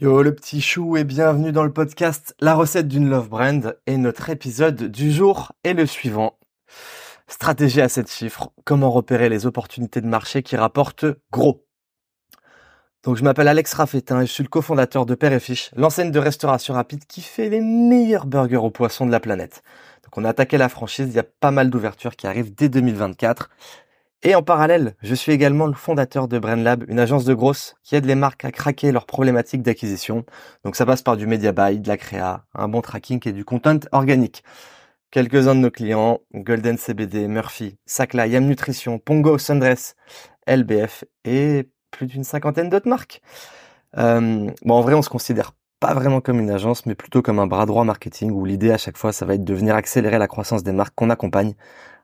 Yo le petit chou et bienvenue dans le podcast La recette d'une love brand et notre épisode du jour est le suivant. Stratégie à 7 chiffres, comment repérer les opportunités de marché qui rapportent gros. Donc je m'appelle Alex Raffetin et je suis le cofondateur de Père et Fiche, l'enseigne de restauration rapide qui fait les meilleurs burgers aux poissons de la planète. Donc on a attaqué la franchise, il y a pas mal d'ouvertures qui arrivent dès 2024 et en parallèle, je suis également le fondateur de BrainLab, une agence de grosses qui aide les marques à craquer leurs problématiques d'acquisition. Donc ça passe par du media buy, de la créa, un bon tracking et du content organique. Quelques-uns de nos clients, Golden CBD, Murphy, Sacla, Yam Nutrition, Pongo, Sundress, LBF et plus d'une cinquantaine d'autres marques. Euh, bon, en vrai, on se considère pas vraiment comme une agence, mais plutôt comme un bras droit marketing où l'idée à chaque fois, ça va être de venir accélérer la croissance des marques qu'on accompagne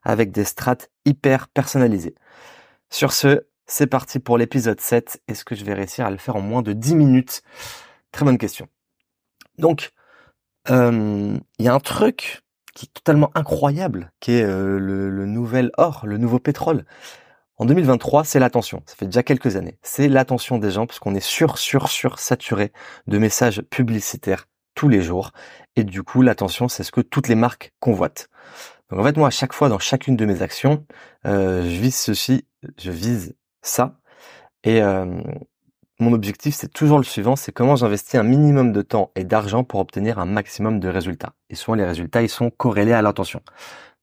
avec des strates hyper personnalisées. Sur ce, c'est parti pour l'épisode 7. Est-ce que je vais réussir à le faire en moins de 10 minutes? Très bonne question. Donc, euh, il y a un truc qui est totalement incroyable, qui est euh, le, le, nouvel or, le nouveau pétrole. En 2023, c'est l'attention. Ça fait déjà quelques années. C'est l'attention des gens, parce qu'on est sur, sur, sur saturé de messages publicitaires tous les jours. Et du coup, l'attention, c'est ce que toutes les marques convoitent. Donc en fait, moi, à chaque fois, dans chacune de mes actions, euh, je vise ceci, je vise ça. Et euh, mon objectif, c'est toujours le suivant, c'est comment j'investis un minimum de temps et d'argent pour obtenir un maximum de résultats. Et souvent, les résultats, ils sont corrélés à l'intention.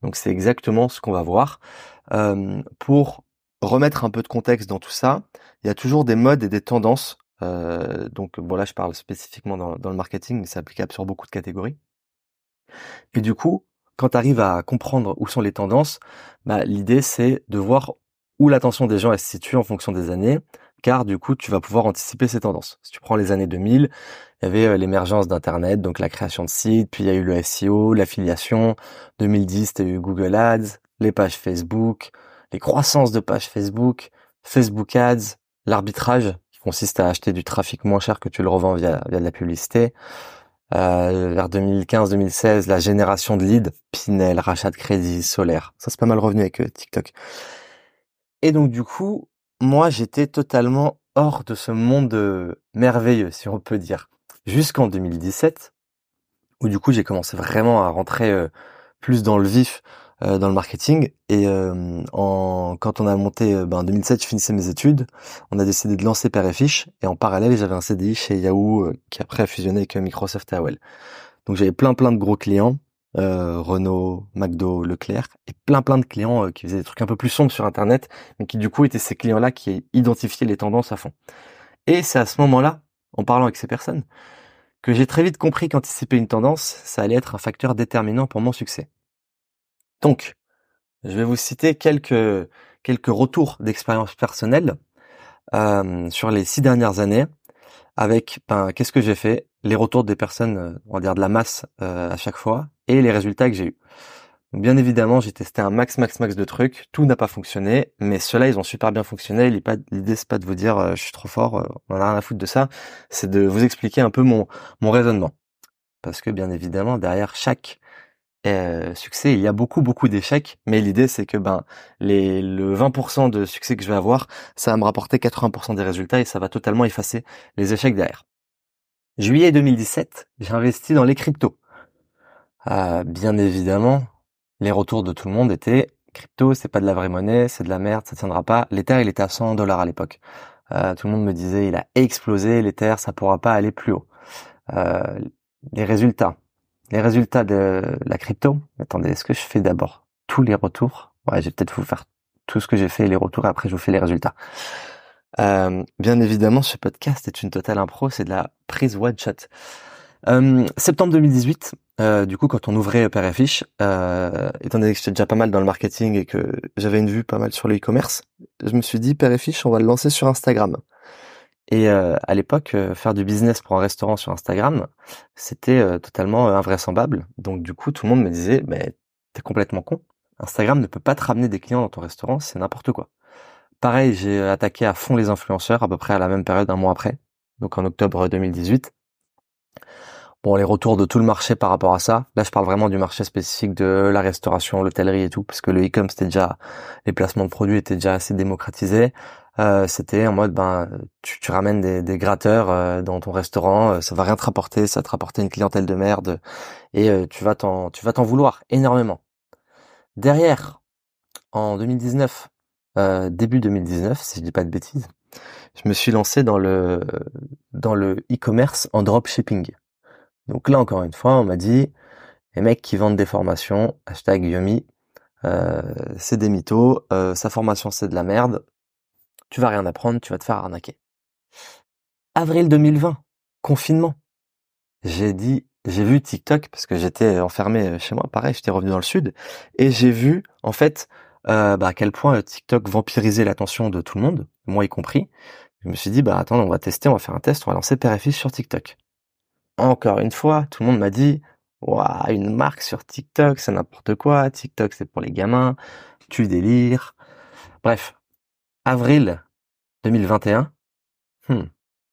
Donc c'est exactement ce qu'on va voir. Euh, pour remettre un peu de contexte dans tout ça, il y a toujours des modes et des tendances. Euh, donc bon là, je parle spécifiquement dans, dans le marketing, mais c'est applicable sur beaucoup de catégories. Et du coup, quand tu arrives à comprendre où sont les tendances, bah, l'idée c'est de voir où l'attention des gens elle se situe en fonction des années, car du coup tu vas pouvoir anticiper ces tendances. Si tu prends les années 2000, il y avait euh, l'émergence d'Internet, donc la création de sites, puis il y a eu le SEO, l'affiliation. 2010, tu as eu Google Ads, les pages Facebook, les croissances de pages Facebook, Facebook Ads, l'arbitrage, qui consiste à acheter du trafic moins cher que tu le revends via, de la publicité. Euh, vers 2015-2016, la génération de leads, Pinel, rachat de crédit, solaire. Ça, c'est pas mal revenu avec euh, TikTok. Et donc, du coup, moi, j'étais totalement hors de ce monde euh, merveilleux, si on peut dire. Jusqu'en 2017, où du coup, j'ai commencé vraiment à rentrer plus dans le vif euh, dans le marketing. Et euh, en, quand on a monté, euh, ben, en 2007, je finissais mes études. On a décidé de lancer Père et Fiche. Et en parallèle, j'avais un CDI chez Yahoo qui après a fusionné avec Microsoft et AOL. Donc j'avais plein plein de gros clients. Renault, McDo, Leclerc, et plein plein de clients qui faisaient des trucs un peu plus sombres sur Internet, mais qui du coup étaient ces clients-là qui identifiaient les tendances à fond. Et c'est à ce moment-là, en parlant avec ces personnes, que j'ai très vite compris qu'anticiper une tendance, ça allait être un facteur déterminant pour mon succès. Donc, je vais vous citer quelques quelques retours d'expérience personnelle euh, sur les six dernières années avec ben, qu'est-ce que j'ai fait, les retours des personnes, euh, on va dire de la masse euh, à chaque fois, et les résultats que j'ai eus. bien évidemment, j'ai testé un max, max, max de trucs. Tout n'a pas fonctionné, mais ceux-là, ils ont super bien fonctionné. L'idée, c'est pas de vous dire je suis trop fort, on a rien à foutre de ça. C'est de vous expliquer un peu mon mon raisonnement, parce que bien évidemment, derrière chaque euh, succès, il y a beaucoup beaucoup d'échecs, mais l'idée c'est que ben les le 20% de succès que je vais avoir, ça va me rapporter 80% des résultats et ça va totalement effacer les échecs derrière. Juillet 2017, j'ai investi dans les cryptos. Euh, bien évidemment, les retours de tout le monde étaient crypto, c'est pas de la vraie monnaie, c'est de la merde, ça tiendra pas. L'Ether, il était à 100 dollars à l'époque. Euh, tout le monde me disait, il a explosé, l'Ether, ça pourra pas aller plus haut. les résultats, les résultats de la crypto. Attendez, est-ce que je fais d'abord tous les retours? Ouais, je vais peut-être vous faire tout ce que j'ai fait et les retours et après je vous fais les résultats. Euh, bien évidemment, ce podcast est une totale impro, c'est de la prise one shot. Euh, septembre 2018, euh, du coup, quand on ouvrait Père Fiche, euh, étant donné que j'étais déjà pas mal dans le marketing et que j'avais une vue pas mal sur le e-commerce, je me suis dit Père Fiche, on va le lancer sur Instagram. Et euh, à l'époque, euh, faire du business pour un restaurant sur Instagram, c'était euh, totalement invraisemblable. Donc du coup, tout le monde me disait, mais t'es complètement con. Instagram ne peut pas te ramener des clients dans ton restaurant, c'est n'importe quoi. Pareil, j'ai attaqué à fond les influenceurs à peu près à la même période, un mois après, donc en octobre 2018. Bon, les retours de tout le marché par rapport à ça. Là, je parle vraiment du marché spécifique de la restauration, l'hôtellerie et tout, parce que le e-com, c'était déjà, les placements de produits étaient déjà assez démocratisés. Euh, c'était en mode ben tu, tu ramènes des, gratteurs euh, dans ton restaurant, euh, ça va rien te rapporter, ça te rapporter une clientèle de merde et tu vas t'en tu vas t'en vouloir énormément. Derrière, en 2019, début 2019, si je dis pas de bêtises, je me suis lancé dans le dans le e-commerce en dropshipping. Donc là encore une fois, on m'a dit les mecs qui vendent des formations, hashtag Yomi, c'est des mythos, sa formation c'est de la merde, tu vas rien apprendre, tu vas te faire arnaquer. Avril 2020, confinement. J'ai dit, j'ai vu TikTok parce que j'étais enfermé chez moi, pareil, j'étais revenu dans le sud et j'ai vu en fait euh, bah, à quel point TikTok vampirisait l'attention de tout le monde, moi y compris. Je me suis dit bah attends, on va tester, on va faire un test, on va lancer Fils sur TikTok. Encore une fois, tout le monde m'a dit Waouh, une marque sur TikTok, c'est n'importe quoi. TikTok, c'est pour les gamins. Tu délires. Bref, avril 2021. Hmm.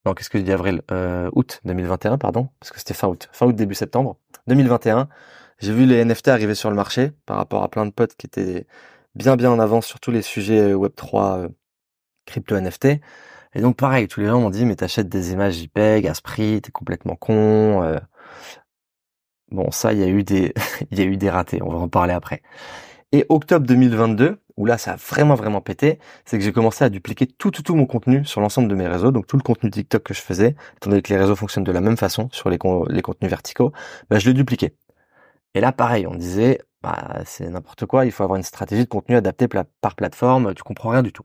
Non, qu'est-ce que je dis avril? Euh, Août 2021, pardon, parce que c'était fin août. Fin août, début septembre 2021. J'ai vu les NFT arriver sur le marché par rapport à plein de potes qui étaient bien bien en avance sur tous les sujets euh, Web3, euh, crypto NFT. Et donc pareil, tous les gens m'ont dit mais t'achètes des images JPEG, à ce prix, t'es complètement con. Bon, ça, il y a eu des, il y a eu des ratés. On va en parler après. Et octobre 2022, où là ça a vraiment vraiment pété, c'est que j'ai commencé à dupliquer tout tout tout mon contenu sur l'ensemble de mes réseaux, donc tout le contenu TikTok que je faisais, étant donné que les réseaux fonctionnent de la même façon sur les, contenus verticaux, bah, je le dupliquais. Et là pareil, on disait bah, c'est n'importe quoi, il faut avoir une stratégie de contenu adaptée par plateforme, tu comprends rien du tout.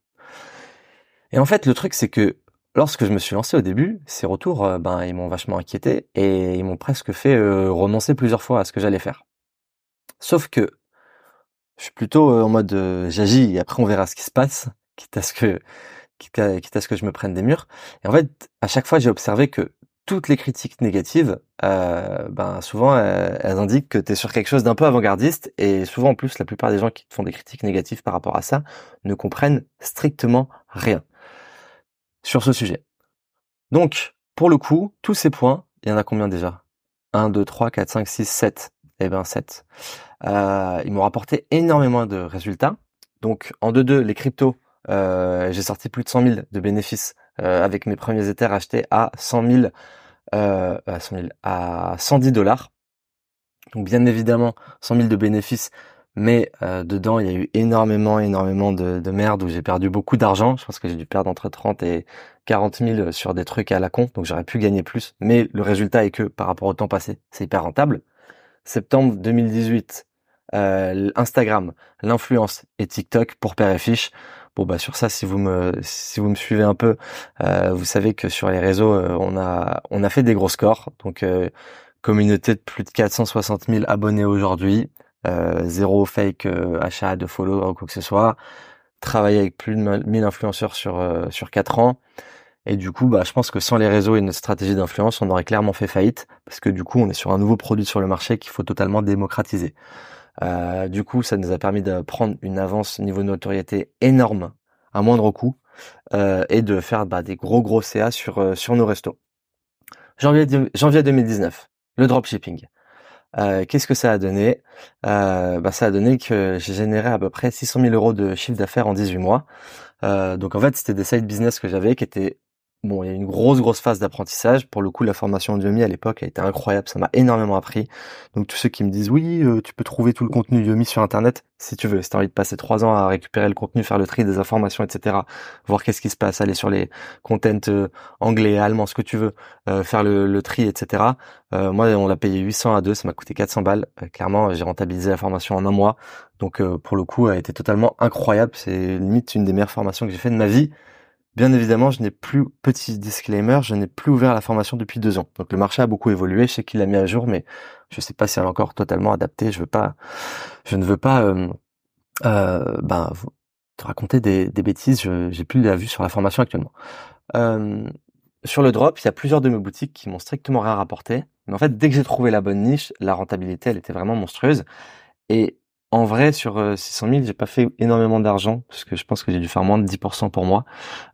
Et en fait le truc c'est que lorsque je me suis lancé au début, ces retours, euh, ben ils m'ont vachement inquiété et ils m'ont presque fait euh, renoncer plusieurs fois à ce que j'allais faire. Sauf que je suis plutôt euh, en mode euh, j'agis et après on verra ce qui se passe, quitte à ce que quitte à, ce que je me prenne des murs. Et en fait, à chaque fois, j'ai observé que toutes les critiques négatives, euh, ben souvent elles, indiquent que tu es sur quelque chose d'un peu avant-gardiste et souvent en plus la plupart des gens qui font des critiques négatives par rapport à ça ne comprennent strictement rien sur ce sujet. Donc, pour le coup, tous ces points, il y en a combien déjà? 1, 2, 3, 4, 5, 6, 7. Eh ben 7. Euh, ils m'ont rapporté énormément de résultats. Donc en 2-2, les cryptos, euh, j'ai sorti plus de 100 000 de bénéfices euh, avec mes premiers Ethers achetés à 100 000, euh, à 100 000, à 110 dollars. Donc bien évidemment 100 000 de bénéfices, mais dedans il y a eu énormément, énormément de, de merde où j'ai perdu beaucoup d'argent. Je pense que j'ai dû perdre entre 30 et 40 000 sur des trucs à la con, donc j'aurais pu gagner plus. Mais le résultat est que par rapport au temps passé, c'est hyper rentable. Septembre 2018, euh, Instagram, l'influence et TikTok pour Père et Fiche. Bon bah sur ça, si vous me si vous me suivez un peu, euh, vous savez que sur les réseaux, euh, on a on a fait des gros scores. Donc communauté de plus de 460 000 abonnés aujourd'hui, zéro fake achat de follow ou quoi que ce soit. Travailler avec plus de 1000 influenceurs sur sur 4 ans. Et du coup, bah, je pense que sans les réseaux et notre stratégie d'influence, on aurait clairement fait faillite, parce que du coup, on est sur un nouveau produit sur le marché qu'il faut totalement démocratiser. Euh, du coup, ça nous a permis de prendre une avance niveau notoriété énorme à moindre coût euh, et de faire bah, des gros gros CA sur euh, sur nos restos. Janvier, janvier 2019, le dropshipping. Euh, Qu'est-ce que ça a donné? Euh, bah, Ça a donné que j'ai généré à peu près 600 000 euros de chiffre d'affaires en 18 mois. Euh, donc en fait, c'était des side business que j'avais qui étaient Bon, il y a une grosse grosse phase d'apprentissage. Pour le coup, la formation Udemy à l'époque a été incroyable, ça m'a énormément appris. Donc tous ceux qui me disent oui, euh, tu peux trouver tout le contenu Udemy sur internet, si tu veux, si tu as envie de passer trois ans à récupérer le contenu, faire le tri des informations, etc., voir qu'est-ce qui se passe, aller sur les contents euh, anglais, allemand, ce que tu veux, euh, faire le, tri, etc. moi, on l'a payé 800 à deux, ça m'a coûté 400 balles. clairement, j'ai rentabilisé la formation en un mois. Donc pour le coup, a été totalement incroyable. C'est limite une des meilleures formations que j'ai fait de ma vie. Bien évidemment, je n'ai plus, petit disclaimer, je n'ai plus ouvert la formation depuis deux ans. Donc le marché a beaucoup évolué, je sais qu'il l'a mis à jour, mais je ne sais pas si elle est encore totalement adaptée. Je veux pas, je ne veux pas, euh, euh, ben, te raconter des, des bêtises. Je j'ai plus la vue sur la formation actuellement. Euh, sur le drop, il y a plusieurs de mes boutiques qui m'ont strictement rien rapporté. Mais en fait, dès que j'ai trouvé la bonne niche, la rentabilité, elle était vraiment monstrueuse. Et en vrai, sur 600 000, j'ai pas fait énormément d'argent parce que je pense que j'ai dû faire moins de 10% pour moi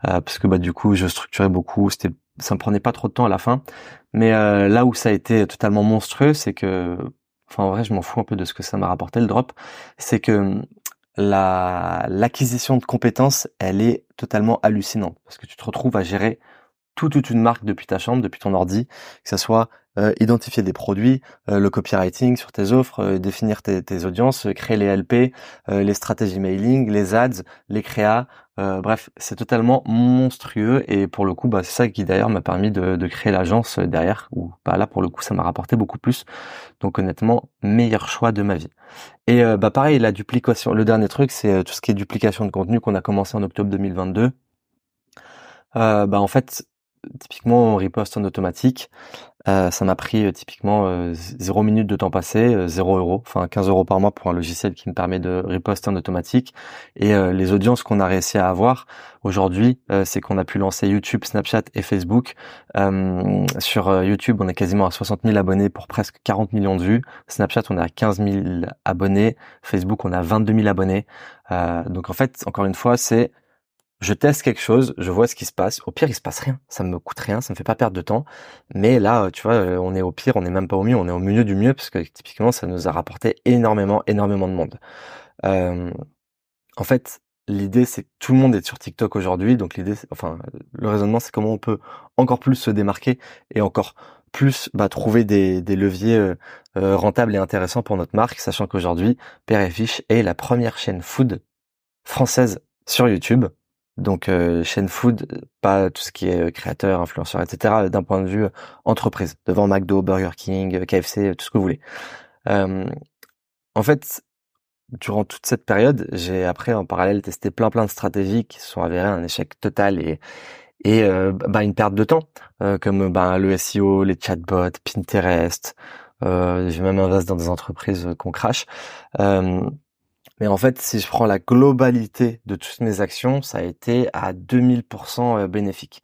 euh, parce que bah du coup, je structurais beaucoup. C'était, ça me prenait pas trop de temps à la fin. Mais euh, là où ça a été totalement monstrueux, c'est que, enfin en vrai, je m'en fous un peu de ce que ça m'a rapporté le drop. C'est que la l'acquisition de compétences, elle est totalement hallucinante parce que tu te retrouves à gérer toute, une marque depuis ta chambre, depuis ton ordi, que ce soit euh, identifier des produits, euh, le copywriting sur tes offres, euh, définir tes, audiences, créer les LP, les stratégies mailing, les ads, les créas. bref, c'est totalement monstrueux et pour le coup, bah, c'est ça qui d'ailleurs m'a permis de, créer l'agence derrière. Ou bah là pour le coup, ça m'a rapporté beaucoup plus. Donc honnêtement, meilleur choix de ma vie. Et bah pareil, la duplication. Le dernier truc, c'est tout ce qui est duplication de contenu qu'on a commencé en octobre 2022. bah en fait, typiquement on riposte en automatique. Euh, ça m'a pris euh, typiquement euh, 0 minutes de temps passé, 0 euh, euros, enfin 15 euros par mois pour un logiciel qui me permet de riposter en automatique. Et les audiences qu'on a réussi à avoir aujourd'hui, c'est qu'on a pu lancer YouTube, Snapchat et Facebook. sur YouTube, on est quasiment à 60 000 abonnés pour presque 40 millions de vues. Snapchat, on est à 15 000 abonnés. Facebook, on a 22 000 abonnés. donc en fait, encore une fois, c'est je teste quelque chose, je vois ce qui se passe. Au pire, il se passe rien. Ça me coûte rien, ça me fait pas perdre de temps. Mais là, tu vois, euh, on est au pire, on n'est même pas au mieux, on est au milieu du mieux parce que typiquement, ça nous a rapporté énormément, énormément de monde. Euh, en fait, l'idée, c'est que tout le monde est sur TikTok aujourd'hui. Donc l'idée, enfin, le raisonnement, c'est comment on peut encore plus se démarquer et encore plus bah, trouver des, leviers euh, rentables et intéressants pour notre marque, sachant qu'aujourd'hui, Père et Fiche est la première chaîne food française sur YouTube donc euh, chaîne food, pas tout ce qui est euh, créateur, influenceur, etc. Euh, d'un point de vue entreprise, devant McDo, Burger King, KFC, tout ce que vous voulez. en fait, durant toute cette période, j'ai après en parallèle testé plein plein de stratégies qui sont avérées un échec total et et bah, une perte de temps, comme bah, le SEO, les chatbots, Pinterest. j'ai même investi dans des entreprises qu'on crache. Mais en fait, si je prends la globalité de toutes mes actions, ça a été à 2000% euh, bénéfique.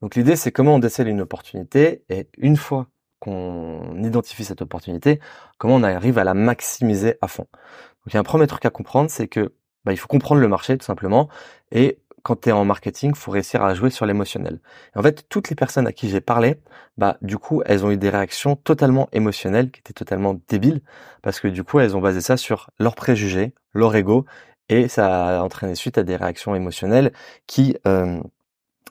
Donc l'idée, c'est comment on décèle une opportunité et une fois qu'on identifie cette opportunité, comment on arrive à la maximiser à fond. Donc il y a un premier truc à comprendre, c'est que bah, il faut comprendre le marché tout simplement et quand tu es en marketing, faut réussir à jouer sur l'émotionnel. En fait, toutes les personnes à qui j'ai parlé, bah du coup, elles ont eu des réactions totalement émotionnelles qui étaient totalement débiles parce que du coup, elles ont basé ça sur leurs préjugés, leur ego et ça a entraîné suite à des réactions émotionnelles qui euh,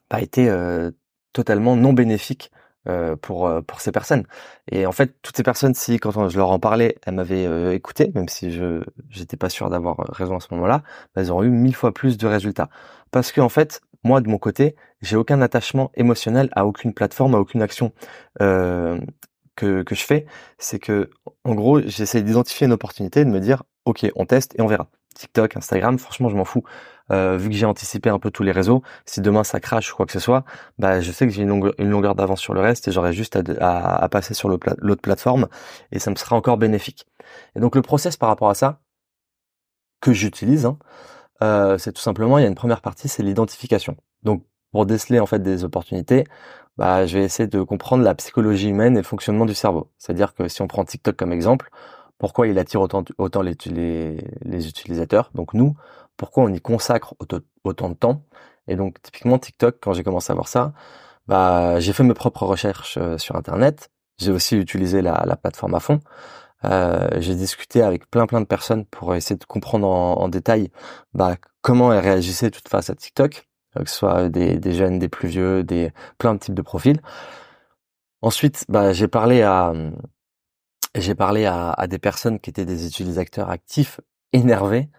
bah, étaient euh, totalement non bénéfiques euh, pour euh, pour ces personnes. Et en fait, toutes ces personnes, si quand je leur en parlais, elles m'avaient euh, écouté, même si je j'étais pas sûr d'avoir raison à ce moment-là, bah, elles auraient eu mille fois plus de résultats. Parce que en fait, moi de mon côté, j'ai aucun attachement émotionnel à aucune plateforme, à aucune action que que je fais. C'est que en gros, j'essaie d'identifier une opportunité, de me dire, ok, on teste et on verra. TikTok, Instagram, franchement, je m'en fous. Euh, vu que j'ai anticipé un peu tous les réseaux, si demain ça crache ou quoi que ce soit, bah je sais que j'ai une, longueur, d'avance sur le reste et j'aurai juste à, passer sur l'autre plateforme et ça me sera encore bénéfique. Et donc le process par rapport à ça que j'utilise, hein, euh, c'est tout simplement il y a une première partie, c'est l'identification. Donc pour déceler en fait des opportunités, bah je vais essayer de comprendre la psychologie humaine et le fonctionnement du cerveau. C'est-à-dire que si on prend TikTok comme exemple, pourquoi il attire autant, les, les, utilisateurs, donc nous, pourquoi on y consacre autant, de temps. Et donc typiquement TikTok, quand j'ai commencé à voir ça, bah j'ai fait mes propres recherches euh, sur Internet. J'ai aussi utilisé la, plateforme à fond. Euh, j'ai discuté avec plein plein de personnes pour essayer de comprendre en, détail bah, comment elles réagissaient toute face à TikTok, euh, que ce soit des, jeunes, des plus vieux, des plein de types de profils. Ensuite, bah, j'ai parlé à j'ai parlé à, des personnes qui étaient des utilisateurs actifs énervés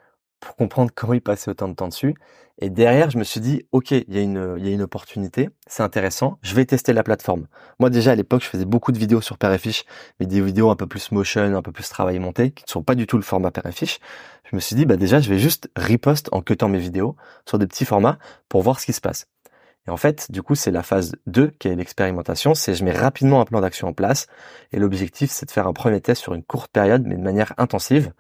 pour comprendre comment ils passaient autant de temps dessus. Et derrière, je me suis dit, OK, il y a une, il y a une opportunité, c'est intéressant, je vais tester la plateforme. Moi, déjà, à l'époque, je faisais beaucoup de vidéos sur Père mais des vidéos un peu plus motion, un peu plus travail monté, qui ne sont pas du tout le format Père Je me suis dit, bah, déjà, je vais juste repost en cutant mes vidéos sur des petits formats pour voir ce qui se passe. Et en fait, du coup, c'est la phase 2 qui est l'expérimentation, c'est je mets rapidement un plan d'action en place et l'objectif c'est de faire un premier test sur une courte période mais de manière intensive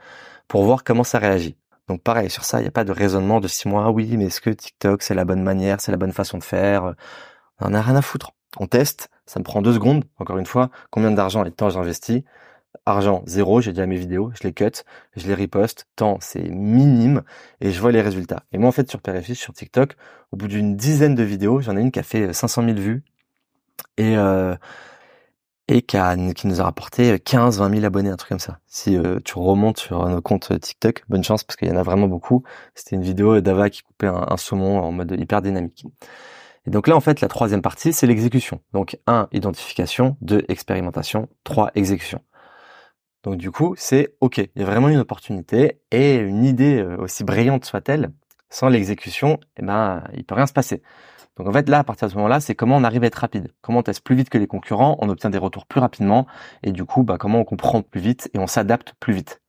pour voir comment ça réagit. Donc pareil, sur ça, il n'y a pas de raisonnement de six mois, ah oui, mais est-ce que TikTok c'est la bonne manière, c'est la bonne façon de faire On n'a rien à foutre. On teste, ça me prend deux secondes, encore une fois, combien d'argent et de temps j'investis argent zéro, j'ai déjà mes vidéos, je les cut, je les reposte, temps c'est minime et je vois les résultats. Et moi en fait sur Périfiche, sur TikTok, au bout d'une dizaine de vidéos, j'en ai une qui a fait 500 000 vues et euh, et qui, nous a rapporté 15, 20 000 abonnés, un truc comme ça. Si euh, tu remontes sur nos comptes TikTok, bonne chance parce qu'il y en a vraiment beaucoup. C'était une vidéo d'Ava qui coupait un, saumon en mode hyper dynamique. Et donc là, en fait, la troisième partie, c'est l'exécution. Donc, un, identification, deux, expérimentation, trois, exécution. Donc du coup, c'est OK, il y a vraiment une opportunité et une idée euh, aussi brillante soit-elle, sans l'exécution, eh ben, il peut rien se passer. Donc en fait, là, à partir de ce moment-là, c'est comment on arrive à être rapide. Comment on teste plus vite que les concurrents, on obtient des retours plus rapidement, et du coup, bah, comment on comprend plus vite et on s'adapte plus vite.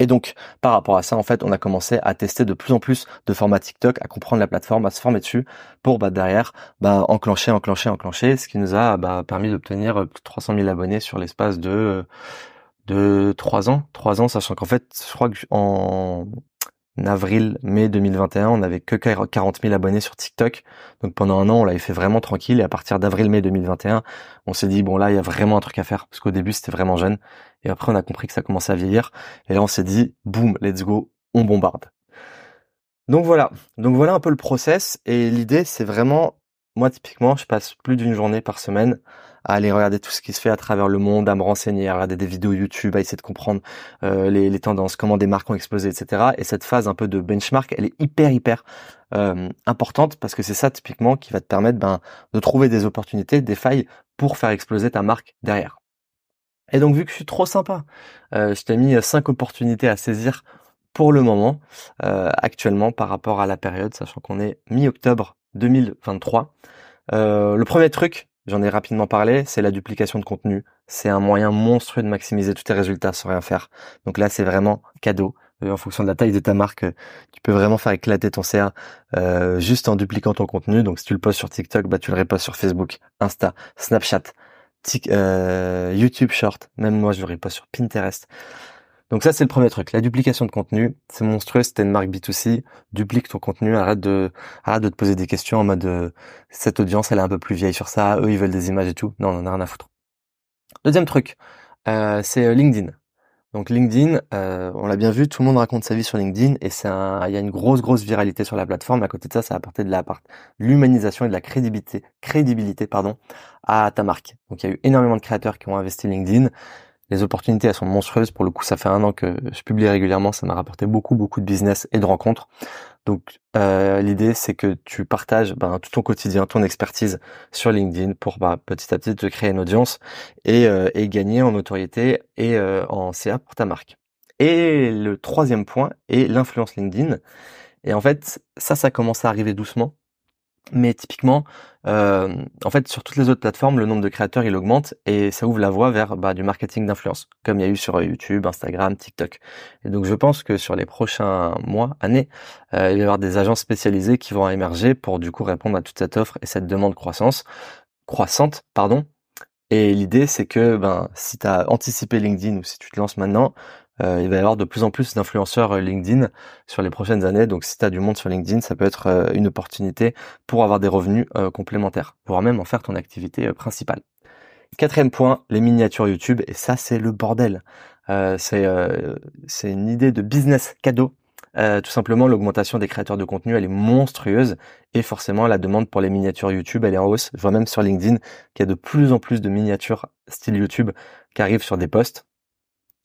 Et donc, par rapport à ça, en fait, on a commencé à tester de plus en plus de formats TikTok, à comprendre la plateforme, à se former dessus, pour bah, derrière bah, enclencher, enclencher, enclencher, ce qui nous a bah, permis d'obtenir plus de 300 000 abonnés sur l'espace de de trois ans, trois ans, sachant qu'en fait, je crois qu'en avril, mai 2021, on n'avait que 40 000 abonnés sur TikTok. Donc pendant un an, on l'avait fait vraiment tranquille. Et à partir d'avril, mai 2021, on s'est dit, bon là, il y a vraiment un truc à faire. Parce qu'au début, c'était vraiment jeune. Et après, on a compris que ça commençait à vieillir. Et là, on s'est dit, boum, let's go, on bombarde. Donc voilà. Donc voilà un peu le process. Et l'idée, c'est vraiment, moi, typiquement, je passe plus d'une journée par semaine à aller regarder tout ce qui se fait à travers le monde, à me renseigner, à regarder des vidéos YouTube, à essayer de comprendre euh, les, les, tendances, comment des marques ont explosé, etc. Et cette phase un peu de benchmark, elle est hyper hyper euh, importante parce que c'est ça typiquement qui va te permettre ben, de trouver des opportunités, des failles pour faire exploser ta marque derrière. Et donc vu que je suis trop sympa, euh, je t'ai mis cinq opportunités à saisir pour le moment, euh, actuellement par rapport à la période, sachant qu'on est mi-octobre 2023. Euh, le premier truc, J'en ai rapidement parlé, c'est la duplication de contenu. C'est un moyen monstrueux de maximiser tous tes résultats sans rien faire. Donc là, c'est vraiment cadeau. Euh, en fonction de la taille de ta marque, euh, tu peux vraiment faire éclater ton CA euh, juste en dupliquant ton contenu. Donc si tu le postes sur TikTok, bah tu le reposes sur Facebook, Insta, Snapchat, YouTube Short. Même moi, je le repose sur Pinterest. Donc ça, c'est le premier truc. La duplication de contenu, c'est monstrueux. C'était une marque B2C. Duplique ton contenu. Arrête de, arrête de te poser des questions en mode, euh, cette audience, elle est un peu plus vieille sur ça. Eux, ils veulent des images et tout. Non, on en a rien à foutre. Deuxième truc, euh, c'est euh, LinkedIn. Donc LinkedIn, on l'a bien vu, tout le monde raconte sa vie sur LinkedIn et c'est il y a une grosse grosse viralité sur la plateforme. À côté de ça, ça a apporté de la l'humanisation et de la crédibilité, crédibilité pardon, à ta marque. Donc il y a eu énormément de créateurs qui ont investi LinkedIn les opportunités elles sont monstrueuses. Pour le coup, ça fait un an que je publie régulièrement, ça m'a rapporté beaucoup beaucoup de business et de rencontres. Donc euh, l'idée c'est que tu partages ben, tout ton quotidien, ton expertise sur LinkedIn pour bah, petit à petit te créer une audience et, euh, gagner en notoriété et euh, en CA pour ta marque. Et le troisième point est l'influence LinkedIn. Et en fait, ça, ça commence à arriver doucement. Mais typiquement, euh, en fait, sur toutes les autres plateformes, le nombre de créateurs augmente et ça ouvre la voie vers bah, du marketing d'influence, comme il y a eu sur YouTube, Instagram, TikTok. Et donc, je pense que sur les prochains mois, années, euh, il va y avoir des agences spécialisées qui vont émerger pour du coup répondre à toute cette offre et cette demande croissance, croissante, pardon. Et l'idée, c'est que ben, si tu as anticipé LinkedIn ou si tu te lances maintenant, euh, il va y avoir de plus en plus d'influenceurs euh, LinkedIn sur les prochaines années. Donc si tu as du monde sur LinkedIn, ça peut être euh, une opportunité pour avoir des revenus complémentaires, voire même en faire ton activité principale. Quatrième point, les miniatures YouTube. Et ça, c'est le bordel. c'est une idée de business cadeau. tout simplement, l'augmentation des créateurs de contenu, elle est monstrueuse. Et forcément, la demande pour les miniatures YouTube, elle est en hausse. Je vois même sur LinkedIn qu'il y a de plus en plus de miniatures style YouTube qui arrivent sur des posts.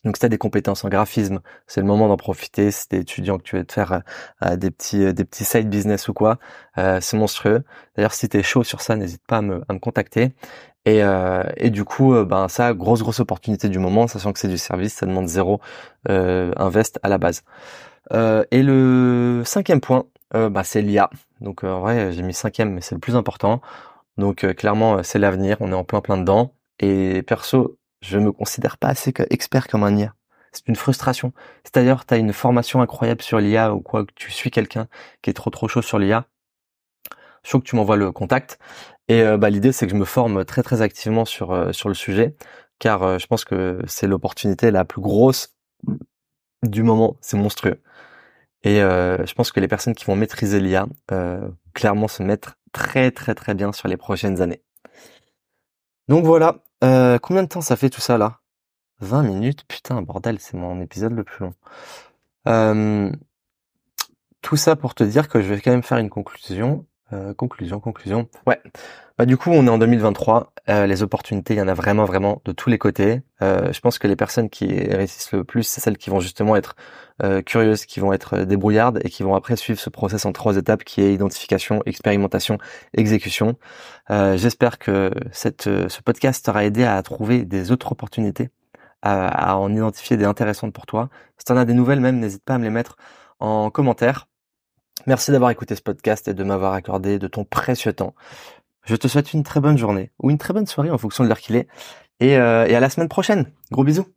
Donc si tu as des compétences en graphisme, c'est le moment d'en profiter. Si tu étudiant que tu veux te faire euh, des petits euh, des petits side business ou quoi, euh, c'est monstrueux. D'ailleurs si tu es chaud sur ça, n'hésite pas à me, à me contacter. Et, et du coup, ben ça, grosse grosse opportunité du moment, sachant que c'est du service, ça demande zéro invest à la base. et le cinquième point, bah, c'est l'IA. Donc en vrai, j'ai mis cinquième, mais c'est le plus important. Donc clairement, c'est l'avenir, on est en plein plein dedans. Et perso, je me considère pas assez expert comme un IA. C'est une frustration. C'est-à-dire, tu as une formation incroyable sur l'IA ou quoi, tu suis quelqu'un qui est trop trop chaud sur l'IA. Je faut que tu m'envoies le contact. Et euh, bah, l'idée, c'est que je me forme très très activement sur euh, sur le sujet, car euh, je pense que c'est l'opportunité la plus grosse du moment. C'est monstrueux. Et je pense que les personnes qui vont maîtriser l'IA, clairement se mettre très très très bien sur les prochaines années. Donc voilà, euh, combien de temps ça fait tout ça là? 20 minutes? Putain, bordel, c'est mon épisode le plus long. Euh, tout ça pour te dire que je vais quand même faire une conclusion. Euh, conclusion, conclusion. Ouais. Bah du coup, on est en 2023. Euh, les opportunités, il y en a vraiment, vraiment de tous les côtés. Euh, je pense que les personnes qui réussissent le plus, c'est celles qui vont justement être curieuses, qui vont être débrouillardes et qui vont après suivre ce process en trois étapes qui est identification, expérimentation, exécution. J'espère que cette, ce podcast t'aura aidé à trouver des autres opportunités, à, à en identifier des intéressantes pour toi. Si t'en as des nouvelles même, n'hésite pas à me les mettre en commentaire. Merci d'avoir écouté ce podcast et de m'avoir accordé de ton précieux temps. Je te souhaite une très bonne journée ou une très bonne soirée en fonction de l'heure qu'il est. Et, euh, à la semaine prochaine. Gros bisous.